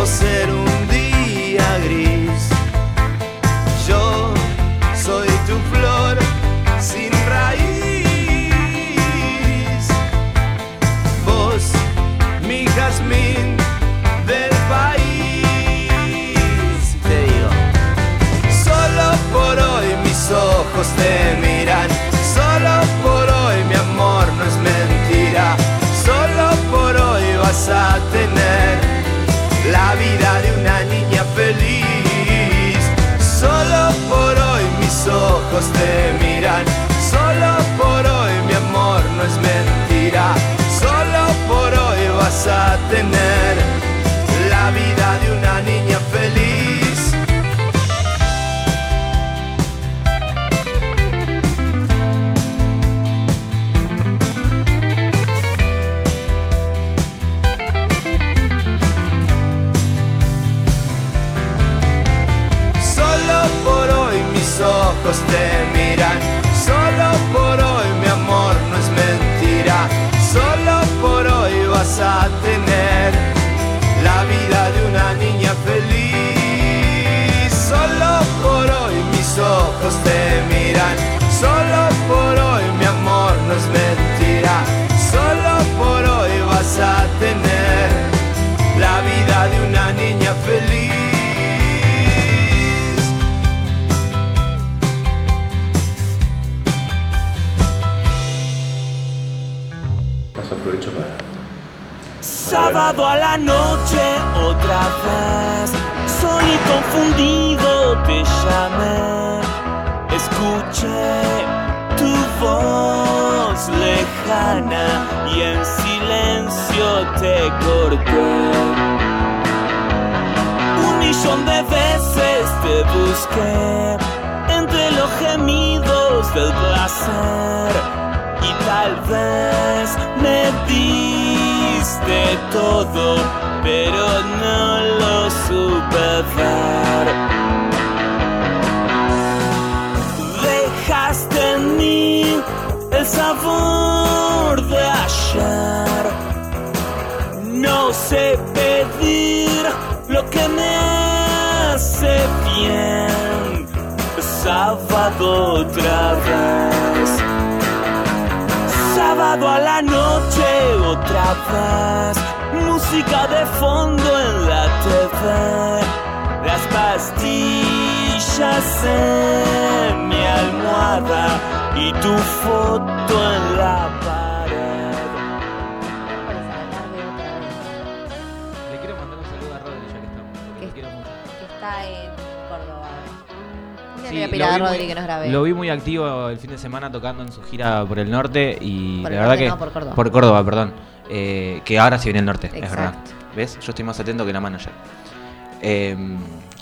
o ser un te miran. Solo por hoy mi amor no es mentira. Solo por hoy vas a tener te miran. Solo por hoy mi amor no es mentira. Solo por hoy vas a tener Sábado a la noche otra vez. Soy confundido, te llamé Escuché tu voz lejana Y en silencio te corté. Un millón de veces te busqué Entre los gemidos del placer y tal vez me diste todo, pero no lo supe ver. Dejaste en mí el sabor de ayer. No sé pedir lo que me hace bien. Sábado otra vez. Sábado a la noche otra vez. Música de fondo en la TV Las pastillas en mi almohada Y tu foto en la pared Sí, le voy a lo pedir a vi Rodri muy- que nos grabe. Lo vi muy activo el fin de semana tocando en su gira por el norte y Por la verdad norte, que no, por Córdoba. por Córdoba, perdón, Eh, que ahora sí viene el norte, es verdad. ¿Ves? Yo estoy más atento que la manager. Eh,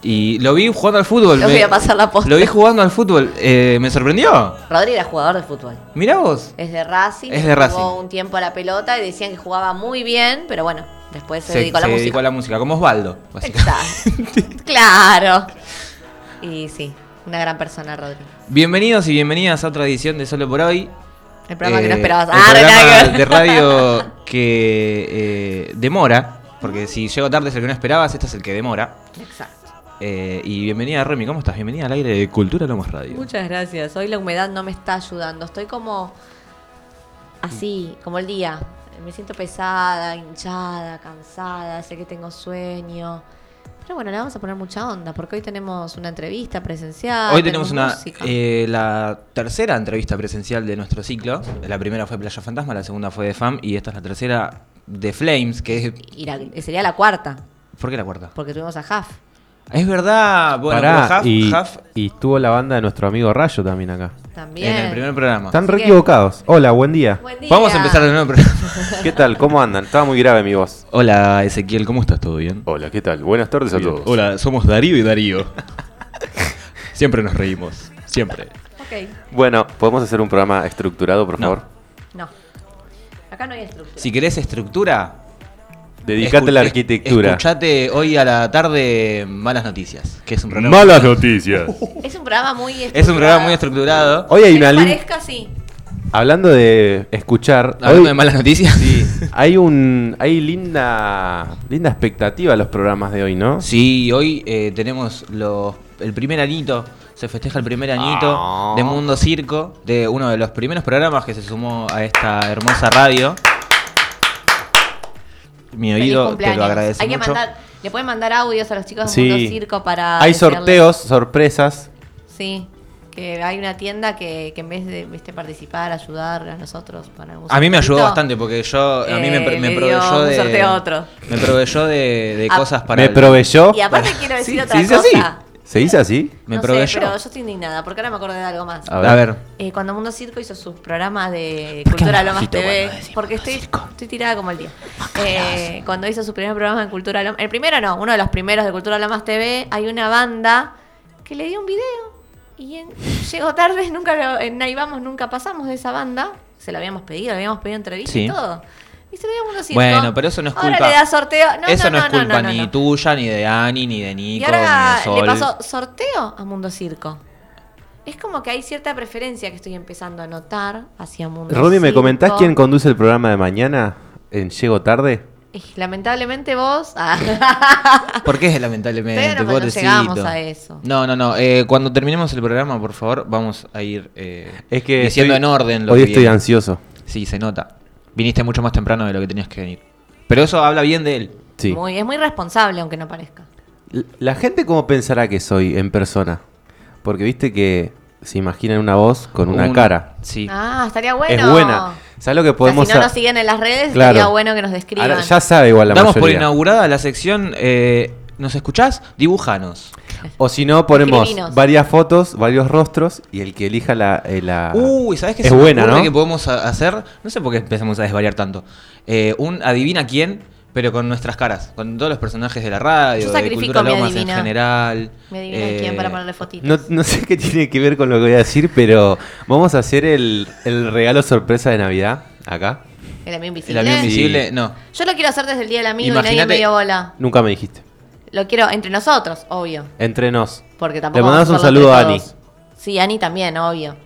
y lo vi jugando al fútbol. Me- voy a pasar la posta. Lo vi jugando al fútbol. eh, me sorprendió. Rodri era jugador de fútbol. Mirá vos. Es de Racing. Es de jugó Racing. un tiempo a la pelota y decían que jugaba muy bien, pero bueno, después se, Se, dedicó a la se música. dedicó a la música, como Osvaldo, básicamente. Exacto. claro. Y sí, una gran persona, Rodri. Bienvenidos y bienvenidas a otra edición de Solo por Hoy. El programa que no Eh, esperabas. el Ah, de programa de radio que eh, demora, porque si llego tarde es el que no esperabas, este es el que demora. Exacto. Eh, y bienvenida Remy, ¿cómo estás? Bienvenida al aire de Cultura Lomas Radio. Muchas gracias. Hoy la humedad no me está ayudando. Estoy como así, como el día. Me siento pesada, hinchada, cansada, sé que tengo sueño. Pero bueno, le vamos a poner mucha onda porque hoy tenemos una entrevista presencial. Hoy tenemos una eh, la tercera entrevista presencial de nuestro ciclo. La primera fue Playa Fantasma, la segunda fue de FAM y esta es la tercera de Flames, que es... Y la- sería la cuarta, ¿Por qué la cuarta? porque tuvimos a Jaf. Es verdad, bueno, Pará, Huff- Huff y estuvo la banda de nuestro amigo Rayo también acá. También. en el primer programa. Están re equivocados. Hola, buen día. Buen día. Vamos a empezar de nuevo el programa. ¿Qué tal? ¿Cómo andan? Estaba muy grave mi voz. Hola Ezequiel, ¿cómo estás? ¿Todo bien? Hola, ¿qué tal? Buenas tardes a todos. Hola, somos Darío y Darío. Siempre nos reímos, siempre. Ok. Bueno, ¿podemos hacer un programa estructurado, por No. favor? No. Acá no hay estructura. Si querés estructura, Dedicate a la arquitectura. Escuchate hoy a la tarde Malas Noticias, que es un programa. Malas noticias. Es un programa muy Es un programa muy estructurado. Hoy hay Que una parezca así. Hablando de escuchar, Hablando hoy de malas noticias. sí, hay un hay linda linda expectativa a los programas de hoy, ¿no? Sí, hoy eh, tenemos los, el primer añito, se festeja el primer añito Ah. de Mundo Circo, de uno de los primeros programas que se sumó a esta hermosa radio. Mi oído te lo agradece Hay que mucho. mandar, le pueden mandar audios a los chicos de Sí. Mundo Circo para. Hay desearles- sorteos, sorpresas. Sí, que hay una tienda que, que en vez de viste, participar, ayudar a nosotros para un A mí me ayudó bastante porque yo a mí me, eh, me proveyó de sorteo a otro. me proveyó de, de Ah. cosas para me el- proveyó. Y aparte quiero decir Sí, otra dice cosa. ¿Se dice así? me no sé, proveyó. pero yo estoy indignada porque ahora me acordé de algo más. A ver. A ver. Eh, cuando Mundo Circo hizo sus programas de ¿Por qué Cultura Lomas TV, cuando decís porque Mundo estoy, Circo? estoy tirada como el día. Eh, cuando hizo su primer programa de Cultura Lomas, el primero no, uno de los primeros de Cultura Lomas TV, hay una banda que le dio un video y en- llegó tarde, nunca lo- en Ahí Vamos nunca pasamos de esa banda, se lo habíamos pedido, le habíamos pedido entrevista Sí. y todo. Y se lo dio a Mundo Circo. Bueno, pero eso no es Ahora culpa. le da sorteo. No, Eso no, no, es culpa no, no, ni no. tuya, ni de Ani, ni de Y Nico, ahora ni de le Sol. pasó sorteo a Mundo Circo. Es como que hay cierta preferencia que estoy empezando a notar hacia Mundo Romy, ¿me comentás quién conduce el programa de mañana en Llego Tarde? Lamentablemente vos. ah, ¿Por qué lamentablemente? Pero no pobrecito? llegamos a eso. No, no, no. eh, cuando terminemos el programa, por favor, vamos a ir eh, Es que diciendo estoy- en orden lo Hoy que estoy viene. ansioso. Sí, se nota. Viniste mucho más temprano de lo que tenías que venir. Pero eso habla bien de él. Sí. muy, es muy responsable, aunque no parezca. La gente cómo pensará que soy en persona? Porque viste que se imaginan una voz con una Un- cara. Sí. Ah, estaría bueno. Es buena. ¿Sabes lo que O sea, podemos si no nos siguen en las redes, Claro. estaría bueno que nos describan. Ahora, ya sabe igual la Damos por mayoría. inaugurada la sección eh, ¿Nos escuchás? Dibujanos. O si no, ponemos Escribinos. varias fotos, varios rostros y el que elija la... eh, la- Uy, ¿sabes qué Es se me buena, ocurre ¿no? que podemos a- hacer? No sé por qué empezamos a desvariar tanto. Eh, un adivina quién, pero con nuestras caras, con todos los personajes de la radio, Yo de sacrifico Cultura mi Lomas en adivina. general. Me adivina Eh, quién para ponerle fotitos. No, no sé qué tiene que ver con lo que voy a decir, pero vamos a hacer el, el regalo sorpresa de Navidad acá. El amigo invisible. El amigo Sí. invisible, no. Yo lo quiero hacer desde el día del amigo y nadie Imagínate- me dio bola. Nunca me dijiste. Lo quiero entre nosotros, obvio. Entre nos. Porque tampoco Le mandamos un a saludo a Ani. Sí, Ani también, obvio.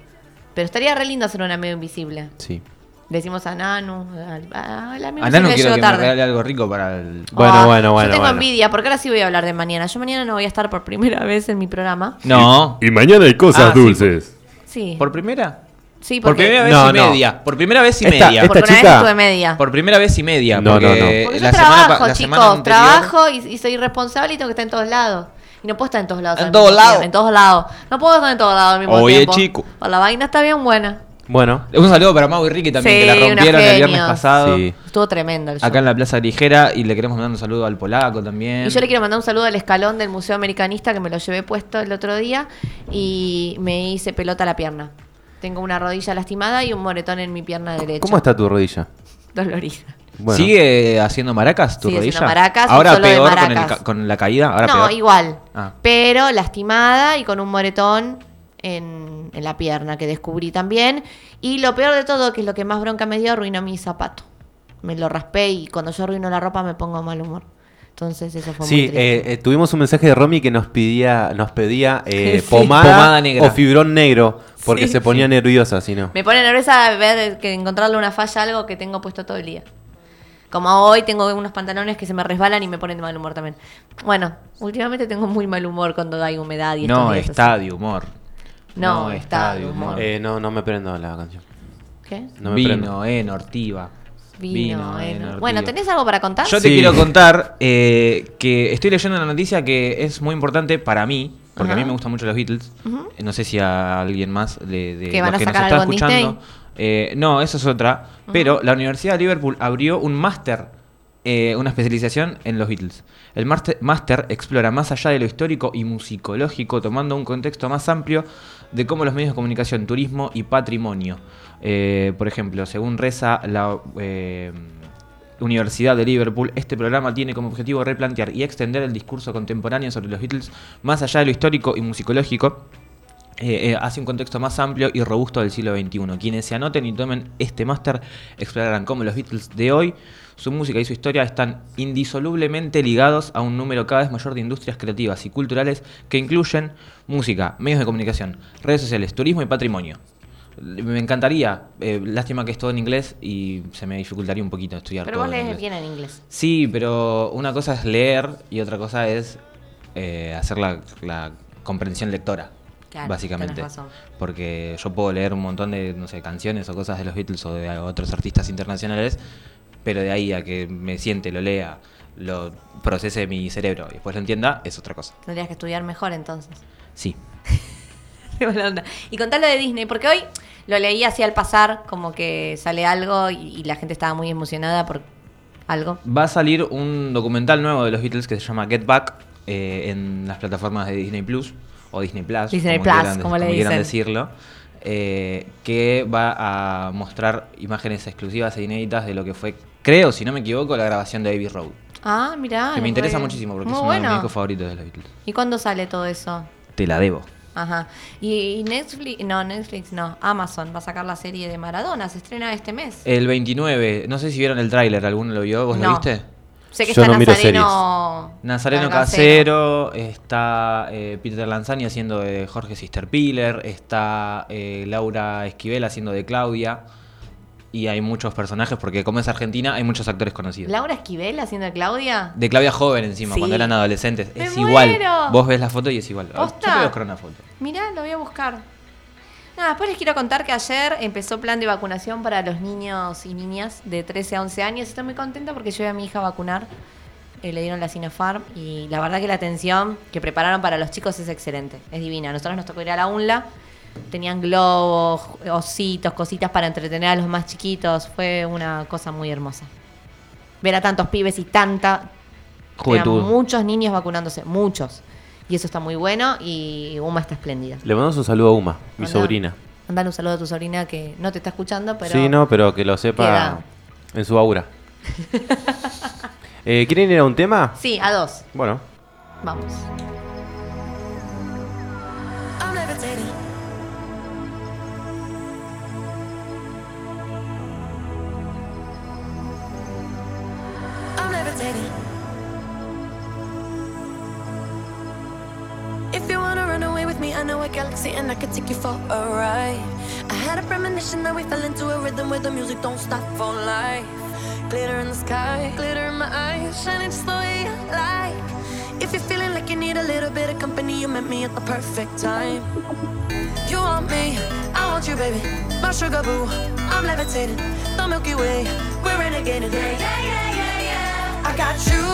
Pero estaría re lindo hacer un amigo invisible. Sí. Le decimos a Nanu, al, a- al amigo A Nano invisible quiero que me tarde. regale algo rico para el... Bueno, Ah, bueno, bueno, Yo tengo bueno. envidia, porque ahora sí voy a hablar de mañana. Yo mañana no voy a estar por primera vez en mi programa. No. Y mañana hay cosas Ah, sí, dulces. Sí. ¿Por primera? Sí, Por primera vez No, y no. media. Por primera vez y Esta- media. esta porque una vez chica- estuve media. Por primera vez y media. No, porque no, no. Porque la yo semana, trabajo, la chicos. anterior- Trabajo y, y soy responsable y tengo que estar en todos lados. Y no puedo estar en todos lados. En todos lados. En todos lados. No puedo estar en todos lados al mismo Oye, tiempo. chico. Pero la vaina está bien buena. Bueno. Un saludo para Mau y Ricky también, Sí, que la rompieron el viernes pasado. Sí. Estuvo tremendo el show. Acá en la Plaza Ligera y le queremos mandar un saludo al polaco también. Y yo le quiero mandar un saludo al escalón del Museo Americanista que me lo llevé puesto el otro día y me hice pelota a la pierna. Tengo una rodilla lastimada y un moretón en mi pierna derecha. ¿Cómo está tu rodilla? Dolorida. Bueno. ¿Sigue haciendo maracas tu Sigue rodilla? haciendo maracas, Ahora solo de peor con, el con la caída. Ahora no, peor. igual. Ah. Pero lastimada y con un moretón en, en la pierna que descubrí también. Y lo peor de todo, que es lo que más bronca me dio, arruinó mi zapato. Me lo raspé y cuando yo arruino la ropa me pongo mal humor. Entonces eso fue muy Sí, triste. eh, eh, tuvimos un mensaje de Romy que nos pedía, nos pedía eh, Sí. pomada, Pomada negra. o fibrón negro, porque Sí, se ponía nerviosa, si no. Me pone nerviosa ver que encontrarle una falla a algo que tengo puesto todo el día. Como hoy tengo unos pantalones que se me resbalan y me ponen de mal humor también. Bueno, últimamente tengo muy mal humor cuando hay humedad y estos No, días está así. de humor. No, está de humor. Eh, no, no me prendo la canción. ¿Qué? No me prendo. Vino, eh, Nortiva. Vino. Bueno, ¿tenés algo para contar? Yo te Sí. quiero contar eh, que estoy leyendo una noticia que es muy importante para mí, porque a mí me gustan mucho los Beatles. Ujú. Eh, No sé si a alguien más de, de ¿Que van los a que nos sacar está algo en escuchando. Eh, no, eso es otra. Pero la Universidad de Liverpool abrió un máster, eh, una especialización en los Beatles. El máster- máster explora más allá de lo histórico y musicológico, tomando un contexto más amplio de cómo los medios de comunicación, turismo y patrimonio. Eh, por ejemplo, según reza la eh, Universidad de Liverpool, este programa tiene como objetivo replantear y extender el discurso contemporáneo sobre los Beatles más allá de lo histórico y musicológico eh, eh, hacia un contexto más amplio y robusto del siglo XXI. Quienes se anoten y tomen este máster explorarán cómo los Beatles de hoy, su música y su historia están indisolublemente ligados a un número cada vez mayor de industrias creativas y culturales que incluyen música, medios de comunicación, redes sociales, turismo y patrimonio. Me encantaría. Eh, lástima que es todo en inglés y se me dificultaría un poquito estudiar Pero todo vos en lees inglés. bien en inglés. Sí, pero una cosa es leer y otra cosa es eh, hacer la, la comprensión lectora. Claro, básicamente. razón. Porque yo puedo leer un montón de, no sé, canciones o cosas de los Beatles o de otros artistas internacionales, pero de ahí a que me siente, lo lea, lo procese mi cerebro y después lo entienda, es otra cosa. Tendrías que estudiar mejor entonces. Sí. Y contalo de Disney, porque hoy lo leí así al pasar, como que sale algo y, y la gente estaba muy emocionada por algo. Va a salir un documental nuevo de los Beatles que se llama Get Back eh, en las plataformas de Disney Plus o Disney Plus, Disney Plus, quieran, como le quieran dicen. decirlo, eh, que va a mostrar imágenes exclusivas e inéditas de lo que fue, creo, si no me equivoco, la grabación de Abbey Road. Ah, mirá. que me interesa re- muchísimo porque Muy es uno de mis discos favoritos de los Beatles. ¿Y cuándo sale todo eso? Te la debo. Ajá. Y, Netflix, no, Netflix no, Amazon va a sacar la serie de Maradona, se estrena este mes. El 29, no sé si vieron el tráiler, ¿alguno lo vio? ¿Vos lo viste? Sé que yo está no miro Nazareno. Nazareno Casero. Casero, está eh, Peter Lanzani haciendo de Jorge Sisterpiller, está eh, Laura Esquivel haciendo de Claudia. Y hay muchos personajes, porque como es Argentina, hay muchos actores conocidos. Laura Esquivel haciendo de Claudia. De Claudia joven encima, Sí. cuando eran adolescentes. ¡Me es igual. Vos ves la foto y es igual. ¿Posta? Yo te voy a buscar una foto. Mirá, lo voy a buscar. Nada, después les quiero contar que ayer empezó plan de vacunación para los niños y niñas de 13 a 11 años. Estoy muy contenta porque llevé a mi hija a vacunar. Eh, le dieron la Sinopharm y la verdad que la atención que prepararon para los chicos es excelente, es divina. Nosotros nos tocó ir a la UNLA, tenían globos, ositos, cositas para entretener a los más chiquitos. Fue una cosa muy hermosa. Ver a tantos pibes y tanta Juventud. eran muchos niños vacunándose, muchos. Y eso está muy bueno y Uma está espléndida. Le mandamos un saludo a Uma, mi Mandá- sobrina. Mandale un saludo a tu sobrina que no te está escuchando, pero. Sí, no, pero que lo sepa Queda. en su aura. Eh, ¿Quieren ir a un tema? Sí, a dos. Bueno, Vamos. Me, I know a galaxy and I could take you for a ride. I had a premonition that we fell into a rhythm where the music don't stop for life. Glitter in the sky, glitter in my eyes, shining just the way I like. If you're feeling like you need a little bit of company, you met me at the perfect time. You want me, I want you, baby. My sugar boo, I'm levitating. The Milky Way, we're renegading. Yeah, yeah, yeah, yeah, yeah. I got you,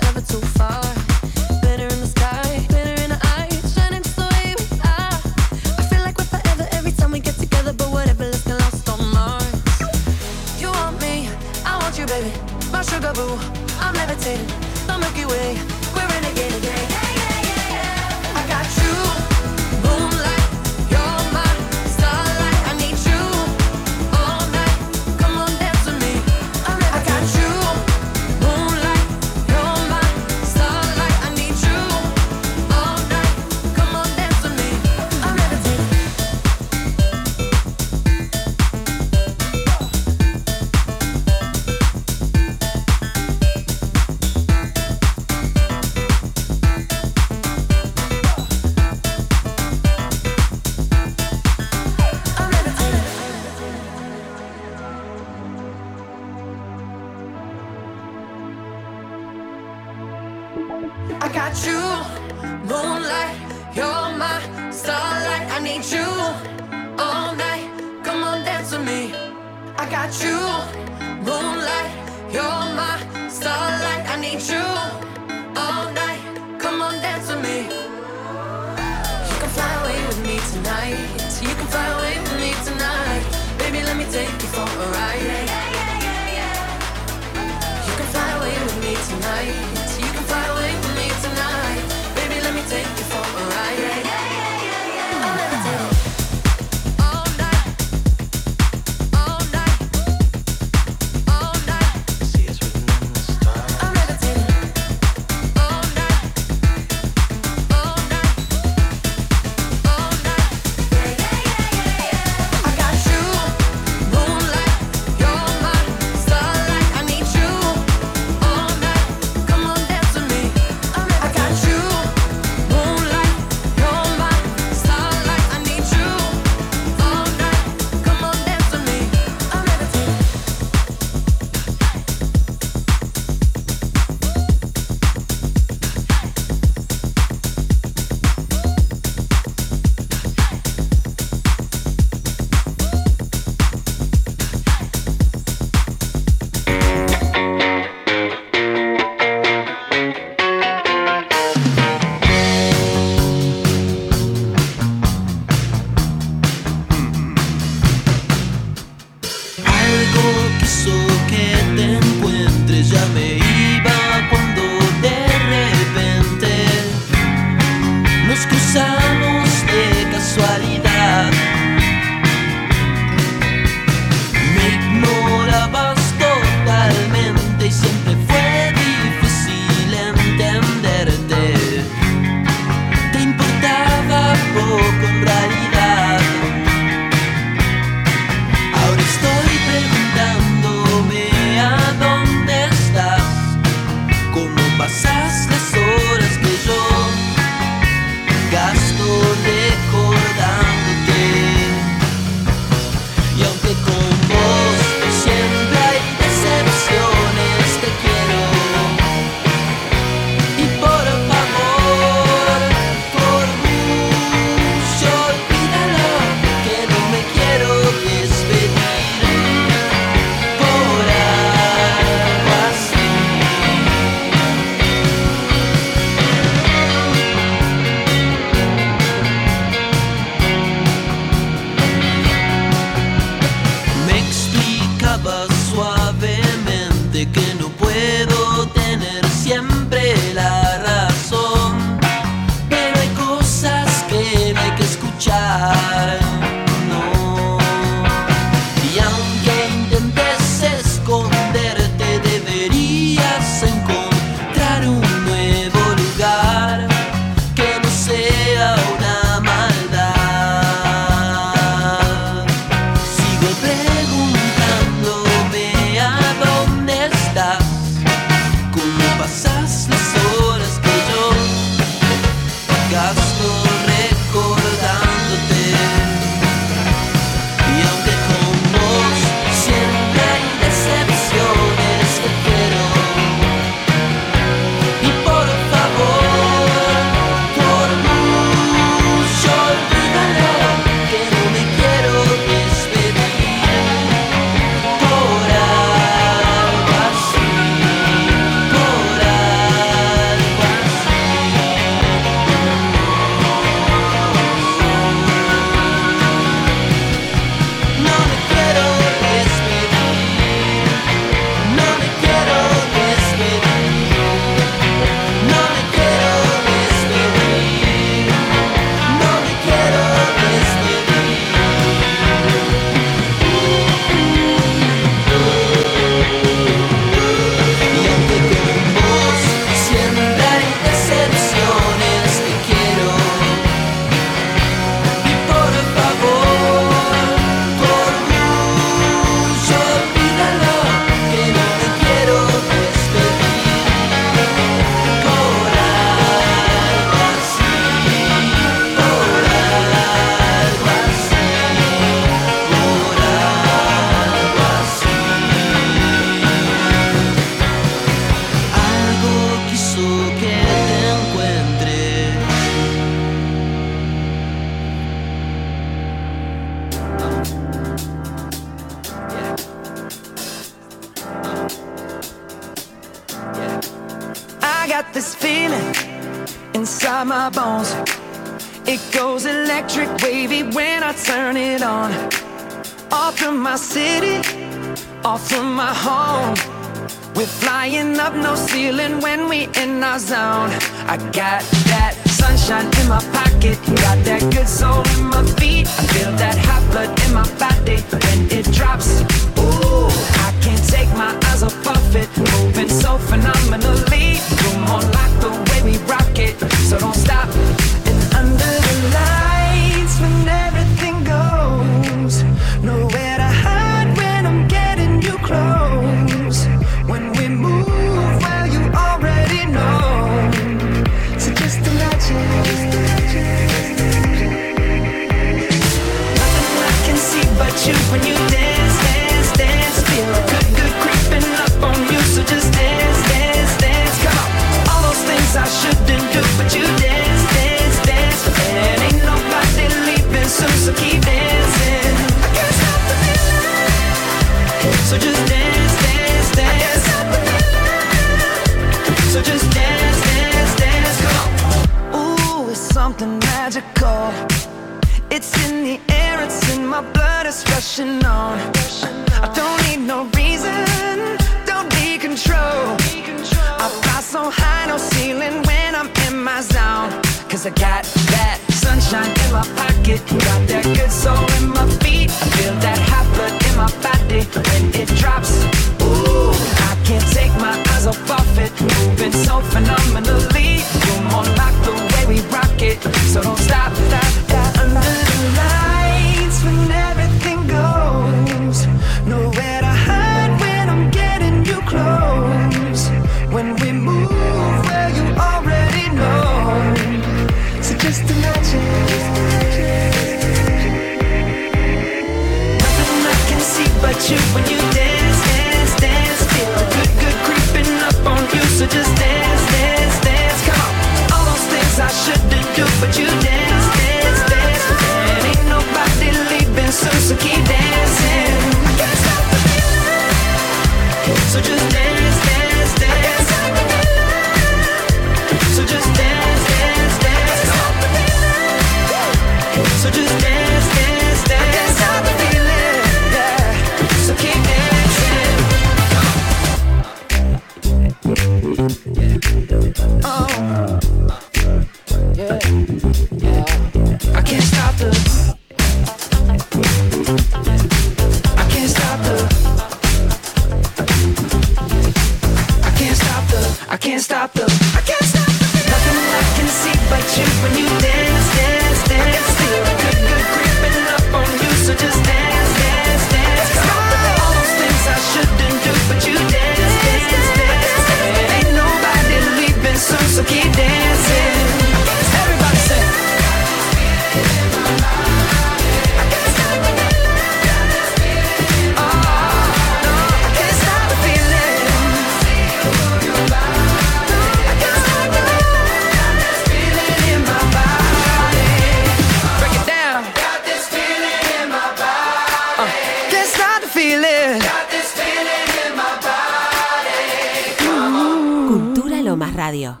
Radio.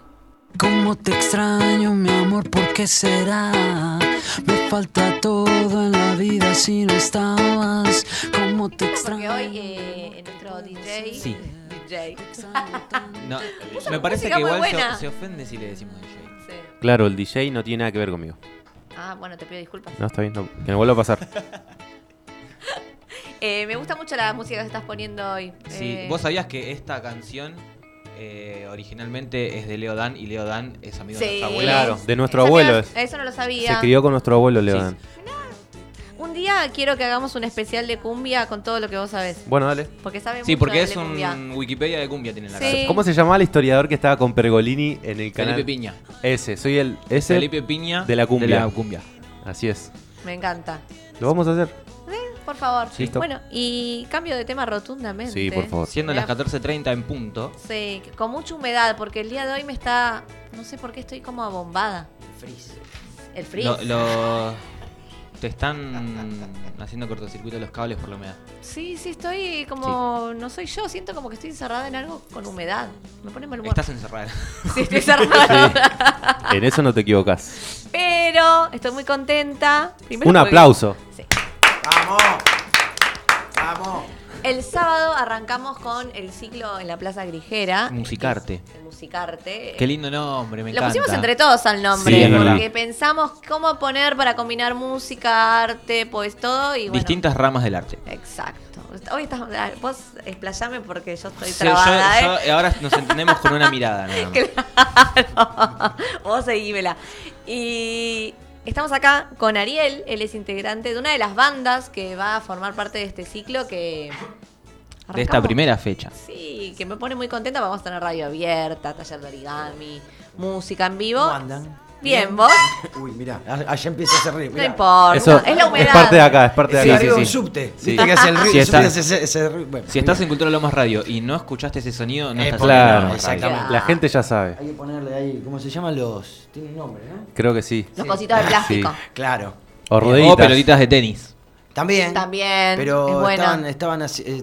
Te extraño, mi amor? ¿Por qué será? Me falta todo en la vida si no estabas. ¿Cómo te extraño? Porque hoy eh, nuestro DJ. Sí. DJ. me parece que igual se, ofende si le decimos DJ. Claro, el DJ no tiene nada que ver conmigo. Ah, bueno, te pido disculpas. No, está bien, que me vuelva a pasar. Eh, me gusta mucho la música que estás poniendo hoy. Sí, eh, vos sabías que esta canción eh, originalmente es de Leo Dan y Leo Dan es amigo de nuestro abuelo. Claro, de nuestro abuelo. Eso no lo sabía. Se crió con nuestro abuelo Leo. Dan. Un día quiero que hagamos un especial de cumbia con todo lo que vos sabés. Bueno, dale. Porque sabe Sí, porque es un. Wikipedia de cumbia tiene la sí. ¿Cómo se llamaba el historiador que estaba con Pergolini en el canal? Felipe Piña. Ese, soy el ese Felipe Piña de la cumbia. De la cumbia. Así es. Me encanta. Lo vamos a hacer. Por favor. Listo. Bueno, y cambio de tema rotundamente. Sí, por favor. Siendo Mira. las 14.30 en punto. Sí, con mucha humedad, porque el día de hoy me está. No sé por qué estoy como abombada. El frizz. El frizz. Lo. Te están haciendo cortocircuito los cables por la humedad. Sí, sí, estoy como. No soy yo, siento como que estoy encerrada en algo con humedad. Me pone mal humor. Estás encerrada. Sí, estoy encerrada. En eso no te equivocas. Pero estoy muy contenta. Un aplauso. ¡Vamos! ¡Vamos! El sábado arrancamos con el ciclo en la Plaza Grijera. Musicarte. El Musicarte. Qué lindo nombre, me Lo encanta. pusimos entre todos al nombre, Sí, porque pensamos cómo poner para combinar música, arte, pues todo y bueno. Distintas ramas del arte. Exacto. Hoy estás, vos explayame porque yo estoy Sí, trabada, yo- ¿eh? yo- ahora nos entendemos con una mirada. nada más. Claro. Vos seguímela. Y estamos acá con Ariel, él es integrante de una de las bandas que va a formar parte de este ciclo que... De esta primera fecha. Sí, que me pone muy contenta. Vamos a tener radio abierta, taller de origami, música en vivo. ¿Cómo andan? Bien, ¿vos? Uy, mirá, allá empieza a hacer ruido. No importa, Eso es la humedad. es parte de acá, es parte de Sí, acá. arriba sí, un sí. subte. Sí. Que hace el ruido. Si el está- subte hace ese- ese. Bueno, Si estás en Cultura Lomas Radio y no escuchaste ese sonido, no Eh, estás Claro, Cultura Lomas Radio. exactamente. La gente ya sabe. Hay que ponerle ahí, ¿cómo se llaman los? Tiene un nombre, ¿no? Creo que sí. Los cositos de plástico. Claro. O O pelotitas de tenis. También. También, Pero estaban, estaban así, eh,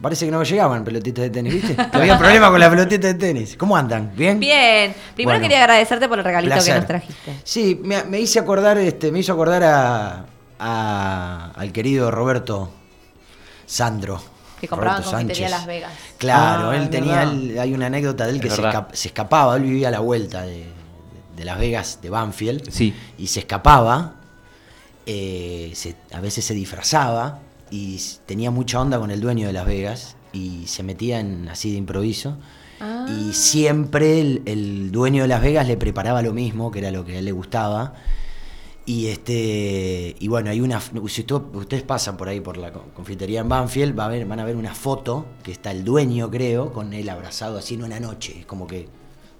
parece que no llegaban pelotitas de tenis, ¿viste? Había problema con las pelotitas de tenis. ¿Cómo andan? ¿Bien? Bien. Primero Bueno. quería agradecerte por el regalito Placer. que nos trajiste. Sí, me, me hice acordar, este, me hizo acordar a, a- al querido Roberto Sandro. Que compraba en Roberto confitería Sánchez. Las Vegas. Claro, Ah, él tenía, él- hay una anécdota de él Es que se, se escapaba, él vivía a la vuelta de, de Las Vegas, de Banfield, Sí. y se escapaba, eh, se- a veces se disfrazaba y tenía mucha onda con el dueño de Las Vegas y se metía en, así de improviso. Ah. Y siempre el, el dueño de Las Vegas le preparaba lo mismo, que era lo que a él le gustaba. Y este y bueno, hay una si tú- ustedes pasan por ahí por la co- confitería en Banfield, va a ver, van a ver una foto que está el dueño, creo, con él abrazado así en una noche, Es como que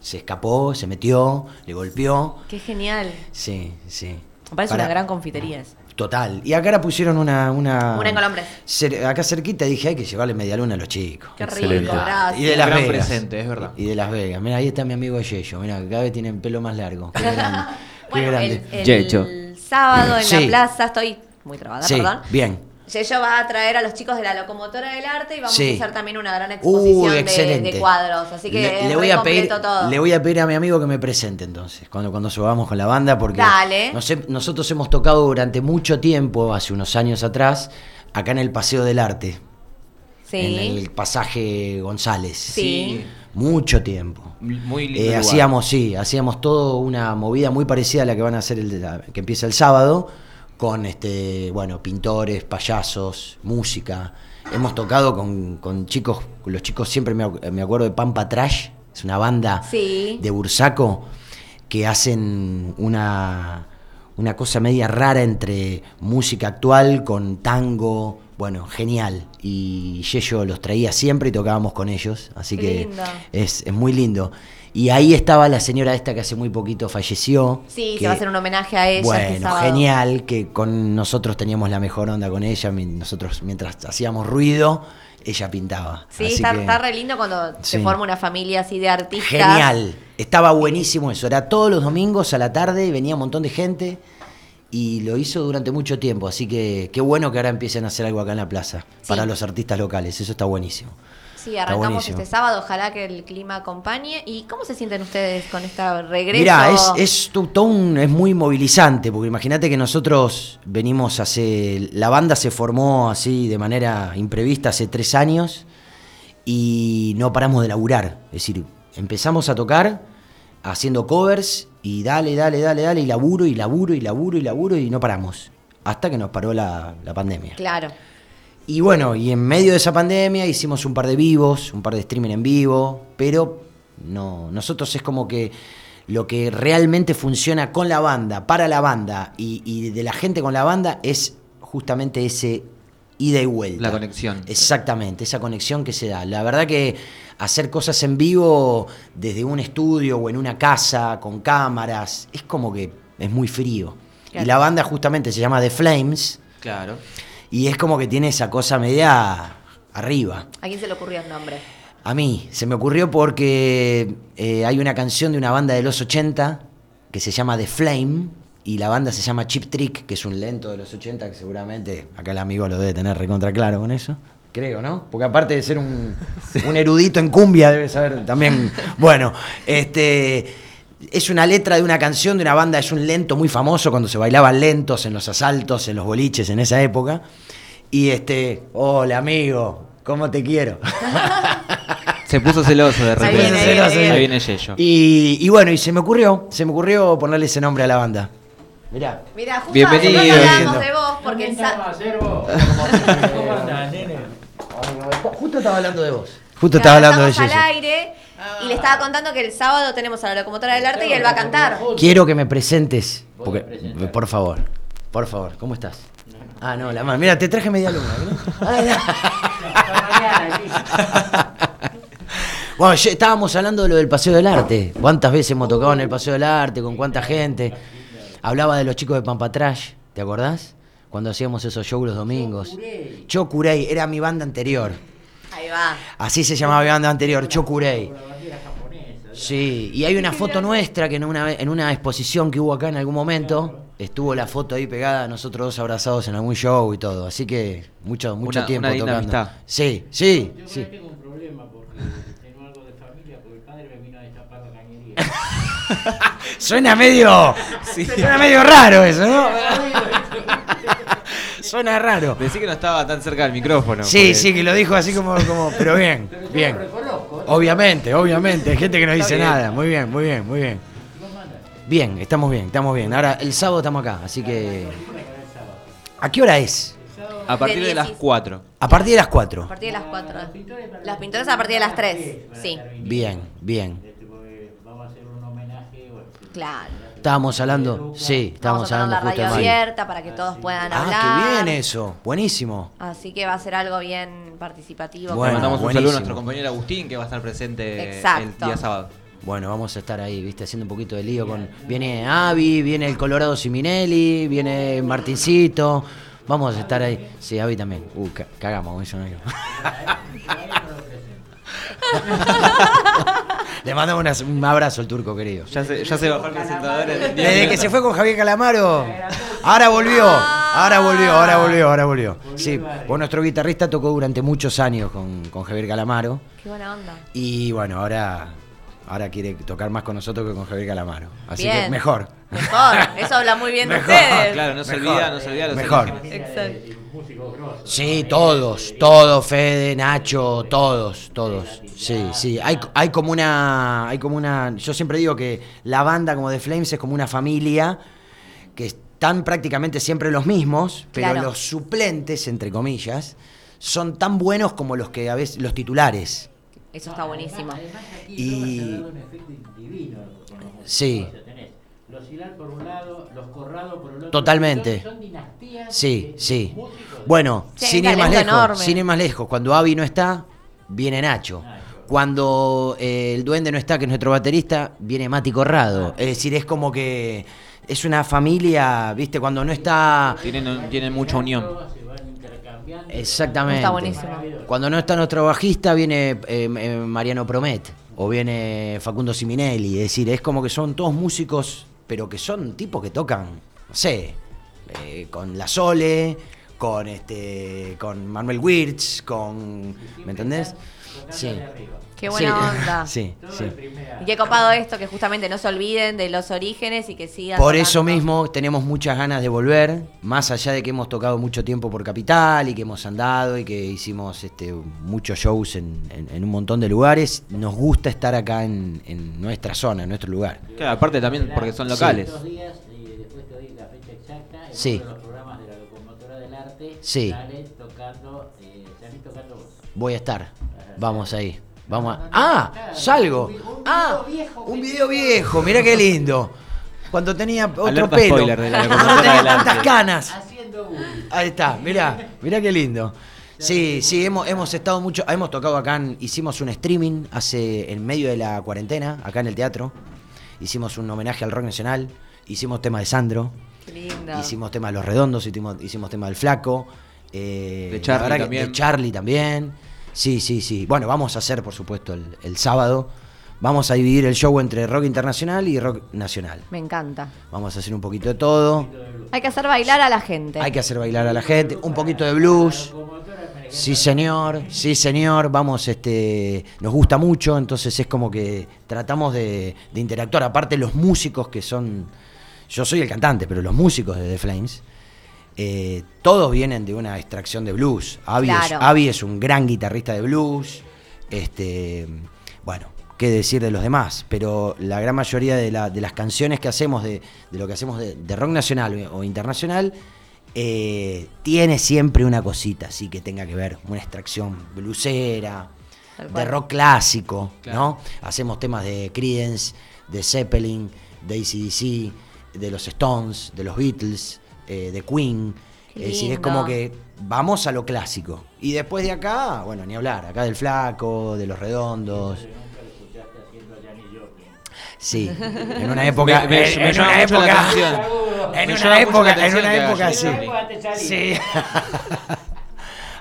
se escapó, se metió, le golpeó. Qué genial. Sí, sí. Me parece Para- una gran confitería. Total. Y acá la pusieron una una Una en Colombres. cer- acá cerquita dije, hay que llevarle media luna a los chicos. Qué rico, gracias. Y de Las Gran Vegas. presente, es verdad. Y de Las Vegas. Mira, ahí está mi amigo Yello. Mira, cada vez tienen pelo más largo. Qué grande. Qué bueno, grande. el, el sábado en Sí. la plaza estoy muy trabada, sí, perdón. bien. Yello va a traer a los chicos de la locomotora del arte y vamos Sí. a hacer también una gran exposición Uy, de- cuadros. Así que le, voy a pedir, completo todo. le voy a pedir a mi amigo que me presente entonces, cuando, cuando subamos con la banda, porque Dale. nos he- nosotros hemos tocado durante mucho tiempo, hace unos años atrás, acá en el Paseo del Arte, Sí. en el pasaje González. Sí. Mucho tiempo. Muy lindo Eh, lugar. hacíamos, sí, hacíamos todo una movida muy parecida a la que van a hacer el la- que empieza el sábado, con este, bueno, pintores, payasos, música. Hemos tocado con, con chicos, los chicos siempre me, me acuerdo de Pampa Trash, es una banda Sí. de Bursaco que hacen una, una cosa media rara entre música actual con tango, bueno, genial. Y Yello los traía siempre y tocábamos con ellos, así Qué que lindo. es, es muy lindo. Y ahí estaba la señora esta que hace muy poquito falleció. Sí, que- se va a hacer un homenaje a ella este Bueno, sábado. genial, que con nosotros teníamos la mejor onda con ella, nosotros mientras hacíamos ruido, ella pintaba. Sí, Así está, que- está re lindo cuando se Sí. forma una familia así de artistas. Genial. Estaba buenísimo eso. Era todos los domingos a la tarde y venía un montón de gente. Y lo hizo durante mucho tiempo. Así que qué bueno que ahora empiecen a hacer algo acá en la plaza. Sí. Para los artistas locales. Eso está buenísimo. Sí, arrancamos este sábado, ojalá que el clima acompañe. ¿Y cómo se sienten ustedes con este regreso? Mira, es, es, un- es muy movilizante, porque imagínate que nosotros venimos hace. La banda se formó así de manera imprevista hace tres años y no paramos de laburar. Es decir, empezamos a tocar haciendo covers y dale, dale, dale, dale, y laburo, y laburo, y laburo, y laburo, y no paramos. Hasta que nos paró la, la pandemia. Claro. Y bueno, y en medio de esa pandemia hicimos un par de vivos, un par de streaming en vivo, pero no, nosotros es como que lo que realmente funciona con la banda, para la banda y, y de la gente con la banda es justamente ese ida y vuelta. La conexión. Exactamente, esa conexión que se da. La verdad que hacer cosas en vivo desde un estudio o en una casa con cámaras es como que es muy frío. Claro. Y la banda justamente se llama The Flames. Claro. Y es como que tiene esa cosa media arriba. ¿A quién se le ocurrió el nombre? A mí se me ocurrió porque eh, hay una canción de una banda de los 80 que se llama The Flame, y la banda se llama Chip Trick, que es un lento de los 80, que seguramente acá el amigo lo debe tener recontra claro con eso. Creo, ¿no? Porque aparte de ser un, un erudito en cumbia, debe saber también. Bueno, este. Es una letra de una canción de una banda, es un lento muy famoso cuando se bailaban lentos en los asaltos, en los boliches en esa época. Y este, hola amigo, ¿cómo te quiero? Se puso celoso de Ahí repente. ahí viene. Ahí viene Yello. Y, y bueno, y se me ocurrió, se me ocurrió ponerle ese nombre a la banda. Mirá. Mira, justo Bienvenido. de vos porque el Justo estaba hablando de vos. Justo estaba hablando de Yeyo. al aire y le estaba contando que el sábado tenemos a la locomotora del arte y él va a cantar. Quiero que me presentes. Porque, por favor, por favor, ¿cómo estás? Ah, no, la mano. Mira, te traje media luna. no. Bueno, ya estábamos hablando de lo del Paseo del Arte. ¿Cuántas veces hemos tocado en el Paseo del Arte? ¿Con cuánta gente? Hablaba de los chicos de Pampa Trash, ¿te acordás? Cuando hacíamos esos shows los domingos. Chocurey, era mi banda anterior. Ahí va. Así se llamaba mi banda anterior, Chocurey. Sí, y hay una foto nuestra que en una, en una exposición que hubo acá en algún momento, estuvo la foto ahí pegada, nosotros dos abrazados en algún show y todo. Así que mucho, mucho Una- tiempo una tocando. amistad. Sí, sí, sí. Suena medio. Suena medio raro eso, ¿no? Suena raro. Decí que no estaba tan cerca del micrófono. Sí, porque- sí, que lo dijo así como, como pero bien, bien. Obviamente, obviamente, hay gente que no dice nada. Muy bien, muy bien, muy bien. Bien, estamos bien, estamos bien. Ahora, el sábado estamos acá, así que... ¿A qué hora es? A partir De las 10 4. A partir de las A 4. partir de las 4. Las pintoras a partir de las 3. Sí, Bien, bien. claro. Estábamos hablando, sí, estábamos hablando la justo radio abierta para que todos puedan hablar. Ah, qué bien eso. Buenísimo. Así que va a ser algo bien participativo. Bueno, mandamos un buenísimo. saludo a nuestro compañero Agustín que va a estar presente Exacto. el día sábado. Bueno, vamos a estar ahí, viste, haciendo un poquito de lío con. Viene Avi, viene el Colorado Siminelli, viene Martincito. Vamos a estar ahí. Sí, Avi también. Uh, ca- cagamos eso, no. Le mandamos un abrazo al turco querido. Ya se, ya se bajó el presentador. Desde que se fue con Javier Calamaro. Ahora volvió. Ahora volvió, ahora volvió, ahora volvió. Sí, pues nuestro guitarrista tocó durante muchos años con, con Javier Calamaro. Qué buena onda. Y bueno, ahora, ahora quiere tocar más con nosotros que con Javier Calamaro. Así Bien. que mejor. Mejor. Eso habla muy bien de ustedes. Claro, no se Mejor. olvida, no se olvida los Mejor. Sí, todos, todos, Fede, Nacho, todos, todos. Sí, sí. Hay, hay como una. Hay como una. Yo siempre digo que la banda como The Flames es como una familia que están prácticamente siempre los mismos, pero Claro. los suplentes, entre comillas, son tan buenos como los que a veces. los titulares. Eso está buenísimo. Y. Sí. Los Hilar por un lado, los Corrado por el otro. Totalmente. Son, son dinastías. Sí, sí. músicos. Bueno, Sí, sin ir más lejos, enorme. sin ir más lejos, cuando Avi no está, viene Nacho. Cuando eh, el duende no está, que es nuestro baterista, viene Mati Corrado. Es decir, es como que es una familia, ¿viste? Cuando no está... Tienen, tienen mucha unión. Exactamente. Está buenísimo. Cuando no está nuestro bajista, viene eh, eh, Mariano Promet o viene Facundo Siminelli. Es decir, es como que son todos músicos, pero que son tipos que tocan, no sé, eh, con La Sole, con este, con Manuel Wirtz, con, ¿me entendés? Sí. Qué buena Sí. onda. Sí, sí. Y qué copado esto, que justamente no se olviden de los orígenes y que sigan. Por tocando. eso mismo tenemos muchas ganas de volver, más allá de que hemos tocado mucho tiempo por Capital y que hemos andado y que hicimos este, muchos shows en, en- en un montón de lugares, nos gusta estar acá en, en nuestra zona, en nuestro lugar. Claro, aparte también porque son locales. Días, Sí. sale tocando, eh, salís tocando vos. Voy a estar, vamos ahí. Vamos a... ¡Ah! ¡Salgo! ¡Ah! Un video viejo, mirá qué lindo. Cuando tenía otro Alerta pelo. spoiler de la Cuando tenía tantas canas. Haciendo. Ahí está, mirá, mirá qué lindo. Sí, sí, hemos, hemos estado mucho, hemos tocado acá, en- hicimos un streaming hace, en medio de la cuarentena, acá en el teatro. Hicimos un homenaje al rock nacional, hicimos tema de Sandro, Qué lindo. hicimos tema de Los Redondos, hicimos, hicimos tema del Flaco. eh, De Charlie también. De Charlie también. Sí, sí, sí. Bueno, vamos a hacer, por supuesto, el, el sábado. vamos a dividir el show entre rock internacional y rock nacional. Me encanta. Vamos a hacer un poquito de todo. Hay que hacer bailar a la gente. Hay que hacer bailar a la gente, un poquito de blues. Sí, señor, sí, señor. Vamos, este, nos gusta mucho, entonces es como que tratamos de, de interactuar. Aparte, los músicos que son. Yo soy el cantante, pero los músicos de The Flames, eh, todos vienen de una extracción de blues. Avi, es. Avi es un gran guitarrista de blues. Este, bueno, qué decir de los demás, pero la gran mayoría de, la- de las canciones que hacemos, de, de lo que hacemos de, de rock nacional o internacional, eh, tiene siempre una cosita así que tenga que ver, una extracción blusera, de rock clásico, Claro. ¿no? Hacemos temas de Creedence, de Zeppelin, de ACDC, de los Stones, de los Beatles, eh, de Queen. Es decir, es como que vamos a lo clásico. Y después de acá, bueno, ni hablar, acá del Flaco, de los Redondos. Sí, en una época. Me- me- en- me en una época-. En Me una época, en una época sí. Sí.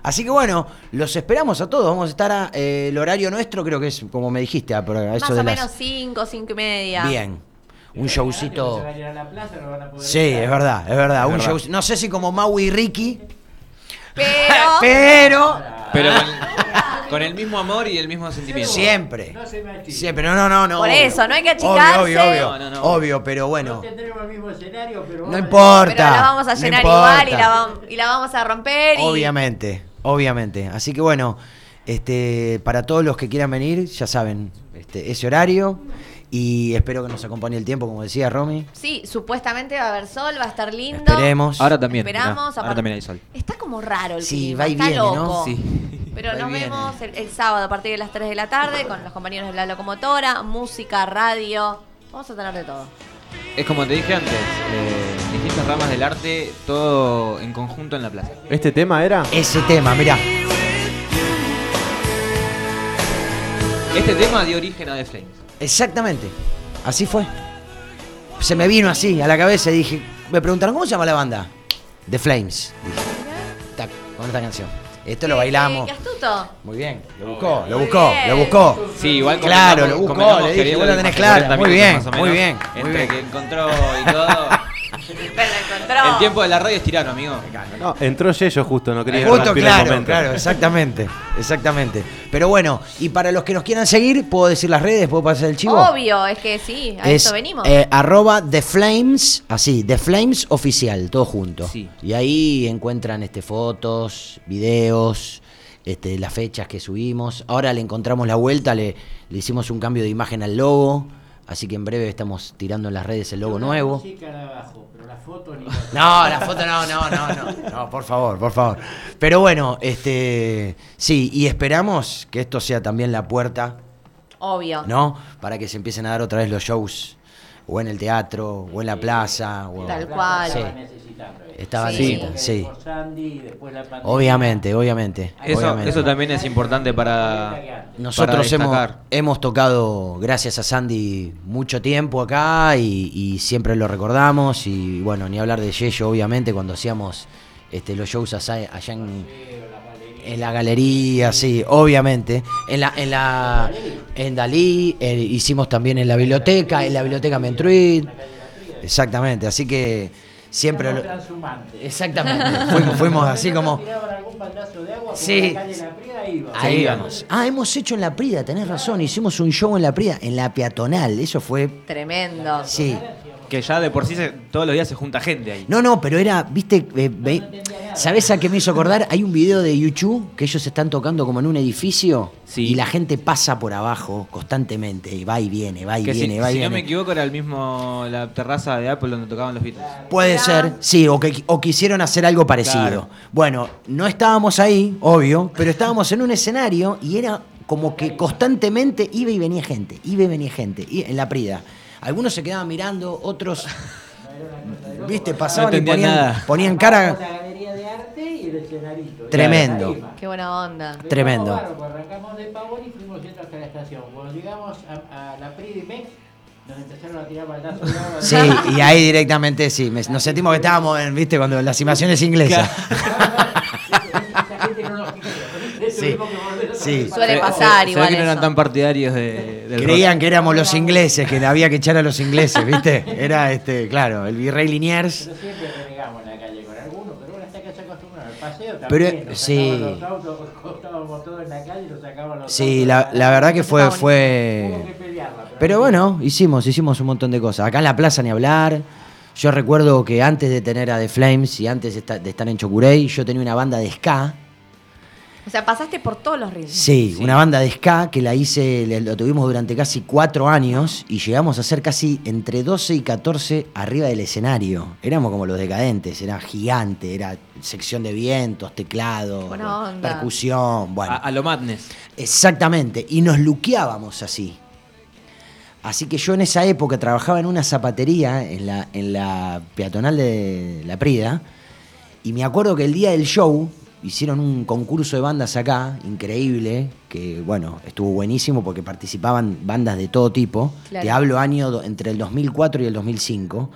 Así que bueno, los esperamos a todos. Vamos a estar a, eh, el horario nuestro, creo que es como me dijiste, a, eso Más de o las. menos 5, 5 y media. Bien. Un showcito. Se van a ir a la plaza, no van a poder Sí, es verdad, es verdad. Es un verdad. show. No sé si como Maui y Ricky, Pero. pero. Pero con, con el mismo amor y el mismo sentimiento. Siempre. No se me Siempre, no, no, no, no. Por obvio. eso, no hay que Obvio, achicarse. obvio, obvio. No, no, no. Obvio, pero No bueno. tendremos el mismo escenario, pero No vamos a- importa. Pero la vamos a no llenar igual y importa. la, vam- y la vamos a romper. Y... Obviamente, obviamente. Así que bueno, este, para todos los que quieran venir, ya saben, este, ese horario. Y espero que nos acompañe el tiempo, como decía Romy. Sí, supuestamente va a haber sol, va a estar lindo. Esperemos. Ahora también. Esperamos. mirá, ahora aparte- también hay sol. Está como raro el Sí, clima, va y está viene, loco. ¿no? Sí. Pero Va nos viene. vemos el, el sábado a partir de las 3 de la tarde con los compañeros de la locomotora, música, radio. Vamos a tener de todo. Es como te dije antes, eh, distintas ramas del arte, todo en conjunto en la plaza. ¿Este tema era? Ese tema, mirá. Este tema dio origen a The Flames. Exactamente. Así fue. Se me vino así a la cabeza y dije, me preguntaron, ¿cómo se llama la banda? The Flames. Dije, tac, con esta canción. Esto lo bailamos. ¿Qué astuto? Muy bien, lo buscó, lo buscó, bien. lo buscó. Sí, igual Claro, lo buscó, le dije, vos la lo tenés. 40 Muy bien, muy bien, muy Entre bien. que encontró y todo. Pero lo encontró. El tiempo de la radio es tirano, amigo. No, entró Yello justo, no quería Justo, el claro, claro, exactamente, exactamente. Pero bueno, y para los que nos quieran seguir, ¿puedo decir las redes? ¿Puedo pasar el chivo? Obvio, es que sí, a es eso venimos. eh, arroba The Flames, así, The Flames oficial, todo junto. Sí. Y ahí encuentran este fotos, videos, este, las fechas que subimos. Ahora le encontramos la vuelta, le, le hicimos un cambio de imagen al logo. Así que en breve estamos tirando en las redes el logo Una nuevo. abajo, pero la foto ni No, la foto no, no, no, no. No, por favor, por favor. Pero bueno, este. Sí, y esperamos que esto sea también la puerta, Obvio. ¿no? Para que se empiecen a dar otra vez los shows, o en el teatro, o en la plaza. O... Tal cual. Sí. Estaba necesitando. eh. Estaba Sí. Obviamente, obviamente. Eso, obviamente. eso también es importante para. Nosotros para hemos, hemos tocado, gracias a Sandy, mucho tiempo acá y, y siempre lo recordamos. Y bueno, ni hablar de Yello, obviamente, cuando hacíamos este, los shows allá, allá en, en la galería, sí, obviamente. En la, en la, en Dalí, eh, hicimos también en la biblioteca, en la biblioteca Mentruid. Exactamente, así que siempre. Lo- exactamente, fuimos, fuimos así como. Sí. Ahí vamos. Ah, hemos hecho en la Prida, tenés razón. Hicimos un show en la Prida, en la peatonal. Eso fue. Tremendo. Sí. Que ya de por sí se- todos los días se junta gente ahí. No, no, pero era, viste, eh, ve- ¿sabés a qué me hizo acordar? Hay un video de YouTube que ellos están tocando como en un edificio Sí. y la gente pasa por abajo constantemente y va y viene, va y Que si, viene, va y si no viene. me equivoco era el mismo la terraza de Apple donde tocaban los Beatles. Puede ser, sí, o, que, o quisieron hacer algo parecido. Claro. Bueno, no estábamos ahí, obvio, pero estábamos en un escenario y era como que constantemente iba y venía gente, iba y venía gente, y- en la Prida. Algunos se quedaban mirando, otros, viste, pasaban y entendían ponían, nada. ponían La cara galería de arte y el escenarito. Tremendo. Qué buena onda. Tremendo. arrancamos de Pavón y fuimos yendo hasta la estación. Cuando llegamos a, a la Pridimex, nos empezaron a tirar baldazos. Sí, y ahí directamente sí, me- nos sentimos que estábamos en, viste, cuando las animaciones inglesas. La gente no nos quería. Sí, sí. Suele Se- pasar se- igual Se ve que no eran tan partidarios de, del Creían rock. que éramos los ingleses, que había que echar a los ingleses, ¿viste? Era este, claro, el virrey Liniers. Pero siempre renegamos en la calle con algunos, pero bueno, hasta que se acostumbraron. El paseo también. Pero, nos sí. Los autos, estábamos todos en la calle y nos sacaban los Sí, la, la verdad que fue, Hubo fue. que pelearla, Pero bueno, hicimos, hicimos un montón de cosas. Acá en la plaza ni hablar. Yo recuerdo que antes de tener a The Flames y antes de estar en Chocurey, yo tenía una banda de ska. O sea, pasaste por todos los ritmos. Sí, una banda de ska que la hice, lo tuvimos durante casi cuatro años y llegamos a ser casi entre 12 y 14 arriba del escenario. Éramos como los decadentes, era gigante, era sección de vientos, teclado, percusión, bueno. A, a lo Madness. Exactamente, y nos luqueábamos así. Así que yo en esa época trabajaba en una zapatería en la, en la peatonal de La Prida, y me acuerdo que el día del show hicieron un concurso de bandas acá, increíble, que bueno, estuvo buenísimo porque participaban bandas de todo tipo. Claro. Te hablo año entre el 2004 y el 2005.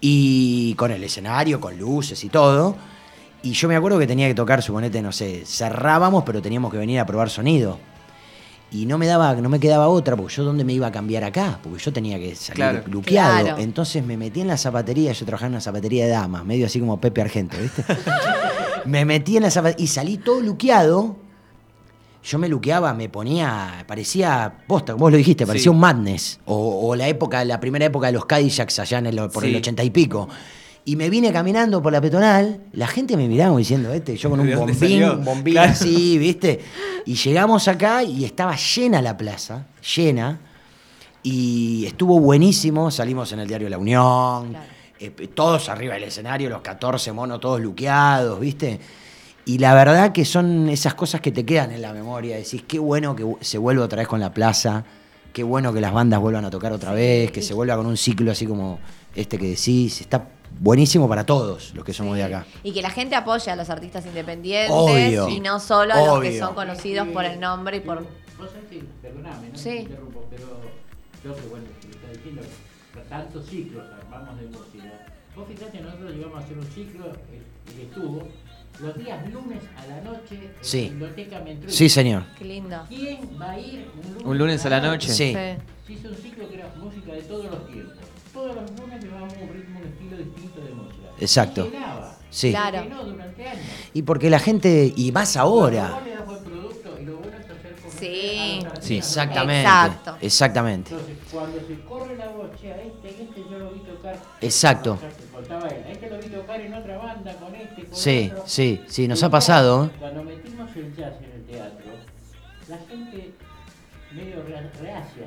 Y con el escenario, con luces y todo. Y yo me acuerdo que tenía que tocar, suponete, no sé, cerrábamos, pero teníamos que venir a probar sonido. Y no me daba, no me quedaba otra, porque yo dónde me iba a cambiar acá, porque yo tenía que salir Claro. luqueado. Claro. Entonces me metí en la zapatería, yo trabajaba en una zapatería de damas, medio así como Pepe Argento, ¿viste? me metí en la zapatería y salí todo luqueado. Yo me luqueaba, me ponía, parecía, posta, como vos lo dijiste, parecía Sí. un madness. O, o la época, la primera época de los Cadillacs allá en el, por el Sí. ochenta y pico. Y me vine caminando por la peatonal, la gente me miraba como diciendo, este, yo con un ¿De dónde bombín, salió? un bombín Claro. así, ¿viste? Y llegamos acá y estaba llena la plaza, llena. Y estuvo buenísimo, salimos en el diario La Unión, eh, todos arriba del escenario, los 14 monos todos luqueados, ¿viste? Y la verdad que son esas cosas que te quedan en la memoria, decís, qué bueno que se vuelva otra vez con la plaza, qué bueno que las bandas vuelvan a tocar otra vez, que se vuelva con un ciclo así como este que decís, está buenísimo para todos los que somos de acá. Y que la gente apoye a los artistas independientes Obvio. y no solo a los que son conocidos por el nombre y por. Vos sabés que, perdoname, no Sí. te interrumpo, pero yo que bueno, está diciendo que tantos ciclos armamos de música. Vos fíjate, nosotros llegamos a hacer un ciclo eh, que estuvo los días lunes a la noche en Sí. la biblioteca Mentruy. Sí, señor. Qué lindo. ¿Quién va a ir un lunes, Un lunes a la noche. Sí. Se hizo un ciclo que era música de todos los tiempos. Todos los lunes llevábamos un ritmo, un estilo distinto de música. Exacto. Y llenaba. Sí. Claro. Llenó durante años. Y porque la gente, y más ahora. Vos le das buen producto y lo bueno es hacer conocer Sí. a. Sí, exactamente. Exacto. Exactamente. Entonces, cuando se corre la voz, che, a este, este yo lo vi tocar. Exacto. A este lo vi tocar en otra banda, con este, con Sí, otro. sí, sí, nos Y ha pasado. Cuando metimos el jazz en el teatro, la gente medio re- reacia.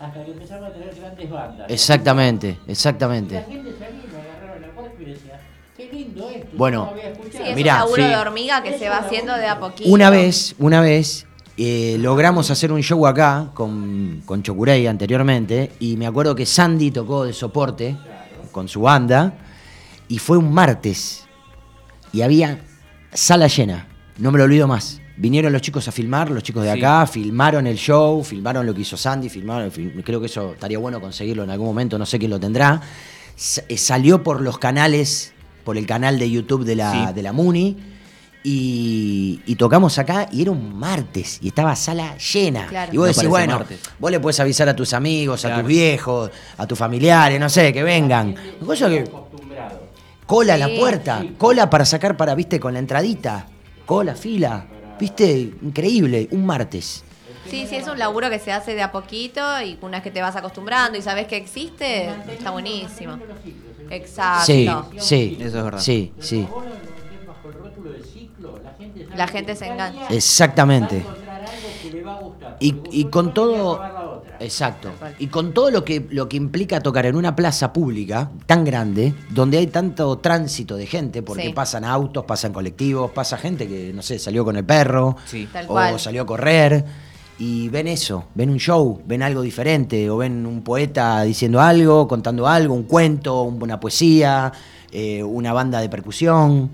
Hasta que empezamos a tener grandes bandas. Exactamente, Y la exactamente. gente salía agarraba la puerta y decía, qué lindo esto. Bueno, no había escuchado". Sí, es Mirá, un laburo sí. de hormiga que se va haciendo de a poquito. Una vez, una vez, eh, logramos hacer un show acá con, con Chocurey anteriormente y me acuerdo que Sandy tocó de soporte con su banda y fue un martes y había sala llena, no me lo olvido más. Vinieron los chicos a filmar, los chicos de Sí. acá, filmaron el show, filmaron lo que hizo Sandy, filmaron, fil- creo que eso estaría bueno conseguirlo en algún momento, no sé quién lo tendrá. S- eh, salió por los canales, por el canal de YouTube de la, Sí. de la Muni. Y, y tocamos acá y era un martes y estaba sala llena. Claro. Y vos No decís, bueno, martes. vos le puedes avisar a tus amigos, a tus viejos, a tus familiares, no sé, que vengan. Cosa que Acostumbrado. cola a la Sí. puerta, cola para sacar para, viste, con la entradita, cola, fila, viste, increíble, un martes. Sí, sí, es un laburo que se hace de a poquito y una vez que te vas acostumbrando y sabes que existe, está buenísimo. Exacto. Sí, sí, Eso es verdad. sí, sí, la gente se engancha. exactamente. Y, con todo, exacto, y con todo lo que, lo que implica tocar en una plaza pública tan grande, donde hay tanto tránsito de gente, porque Sí. pasan autos, pasan colectivos, pasa gente que, no sé, salió con el perro, Sí. O cual. salió a correr, y ven eso, ven un show, ven algo diferente, o ven un poeta diciendo algo, contando algo, un cuento, un- una poesía, eh, una banda de percusión,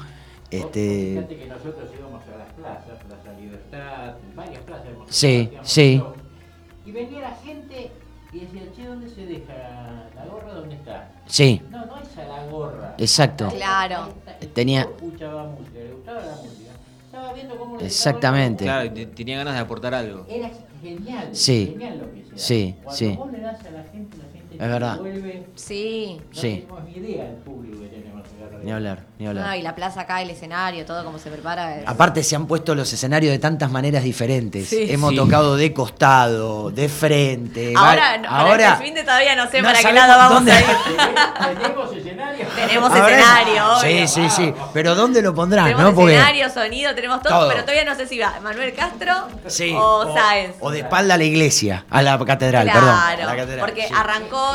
este... Fíjate que nosotros íbamos a las plazas, Plaza Libertad, varias plazas. hemos Sí, sí. Y venía la gente y decía, che, ¿dónde se deja la gorra? ¿Dónde está? Sí, No, no es a la gorra. Exacto. Claro. Tenía- Escuchaba música, le gustaba la música. Estaba viendo cómo Exactamente. Claro, tenía ganas de aportar algo. Era genial. Sí, Genial lo que se hace. sí, Cuando sí. vos le das a la gente, la gente Es verdad. devuelve. Sí. No Sí. tenemos ni idea del público que tenemos. Ni hablar, ni hablar. Ah, y la plaza acá, el escenario, todo como se prepara. es- Aparte se han puesto los escenarios de tantas maneras diferentes. Sí. Hemos Sí. tocado de costado, de frente. Ahora, no, ahora para este fin de todavía no sé no para qué lado vamos dónde- a ir. Tenemos escenario. Tenemos escenario, obvio. Sí, sí, sí. Pero ¿dónde lo pondrán? Tenemos ¿no? Porque- escenario, sonido, tenemos todo, Todo. pero todavía no sé si va Manuel Castro Sí. o Sáenz. O de espalda a la iglesia, a la catedral, Claro, perdón. a la catedral, porque sí.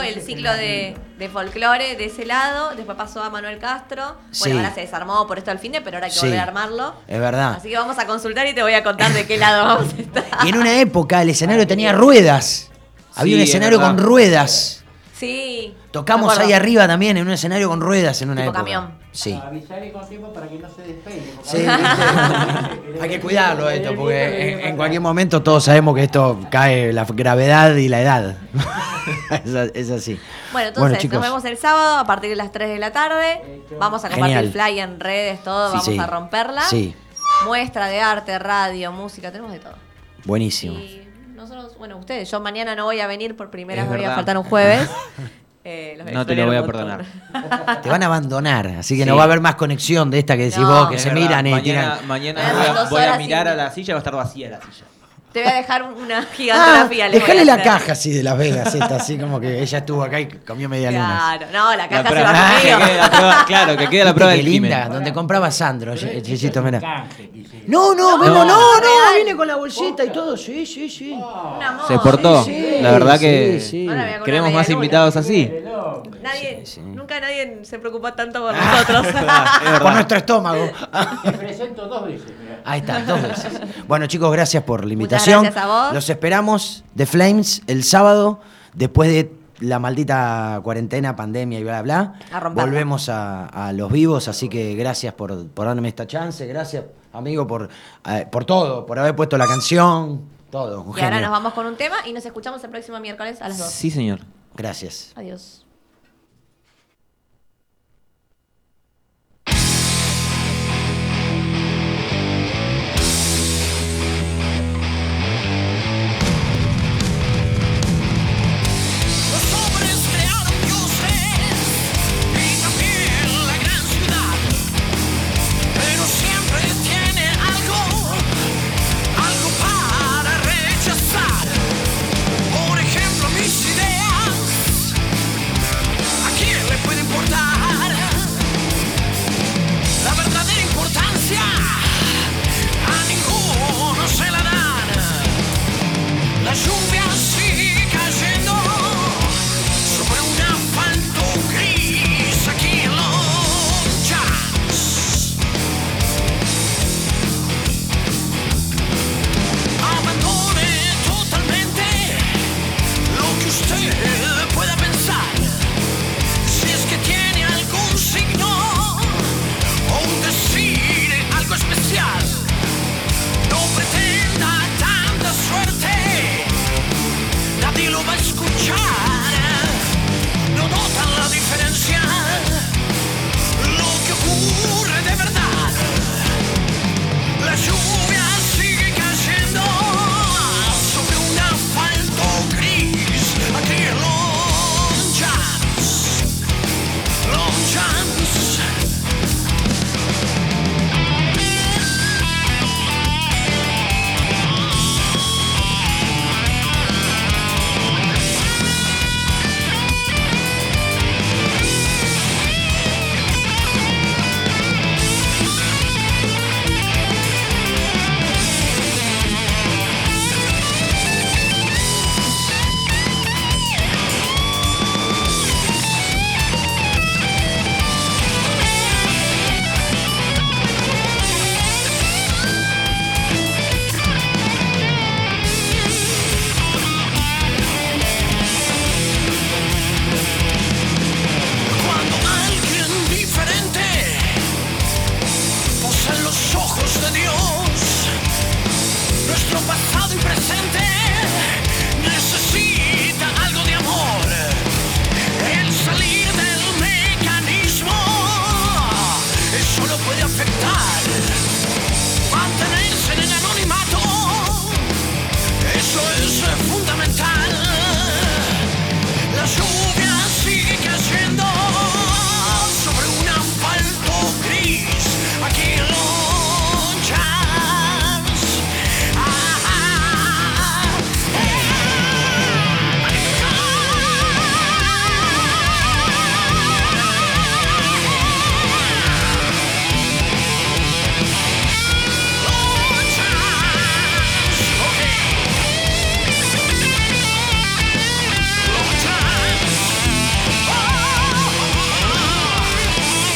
El ciclo de, de folclore de ese lado, después pasó a Manuel Castro. Bueno, Sí. ahora se desarmó por esto al fin de, pero ahora hay que Sí. volver a armarlo. Es verdad. Así que vamos a consultar y te voy a contar de qué lado vamos a estar. Y en una época el escenario tenía ruedas. Había Sí, un es escenario con ruedas. Sí. Tocamos ahí arriba también en un escenario con ruedas en una Tipo época. camión. Sí. Avisarle con tiempo para que no se despegue. Sí, hay que cuidarlo esto, porque en, en cualquier momento todos sabemos que esto cae la gravedad y la edad. es, así. Bueno, entonces chicos. nos vemos el sábado a partir de las 3 de la tarde. Vamos a compartir Genial. el fly en redes, todo, Sí, vamos sí. a romperla. Sí, Muestra de arte, radio, música, tenemos de todo. buenísimo. Y nosotros, bueno, ustedes, yo mañana no voy a venir por primera vez, voy a faltar un jueves. Eh, los No te lo voy a montón. Te van a abandonar, así que no Sí. va a haber más conexión de esta que decís No. vos, que Es se verdad, miran y mañana, tiran. Mañana voy a, voy a mirar sin- a la silla y va a estar vacía la silla. Te voy a dejar una Ah, gigantografía. voy dejale la caja así de Las Vegas, esta, así como que ella estuvo acá y comió media luna. Claro, no, la caja se prueba- va que conmigo. la prueba- claro, que quede la prueba Qué del linda, crimen. donde compraba Sandro, un mira. No, no, No, no, no, viene con la bolsita y todo, sí, sí, sí. Se portó. Sí, la verdad que queremos más invitados así. Nadie, nunca nadie se preocupó tanto por Ah. nosotros. Por nuestro estómago. Te presento dos veces. mirá. Ahí está, dos veces. Bueno, chicos, gracias por la invitación. Gracias a vos. Los esperamos de Flames el sábado, después de la maldita cuarentena, pandemia y bla, bla, A. Volvemos a, a los vivos, así que gracias por, por darme esta chance. Gracias, amigo, por, eh, por todo, por haber puesto la canción. Todo, un y ahora nos vamos con un tema y nos escuchamos el próximo miércoles a las 2. Sí, señor. Gracias. Adiós.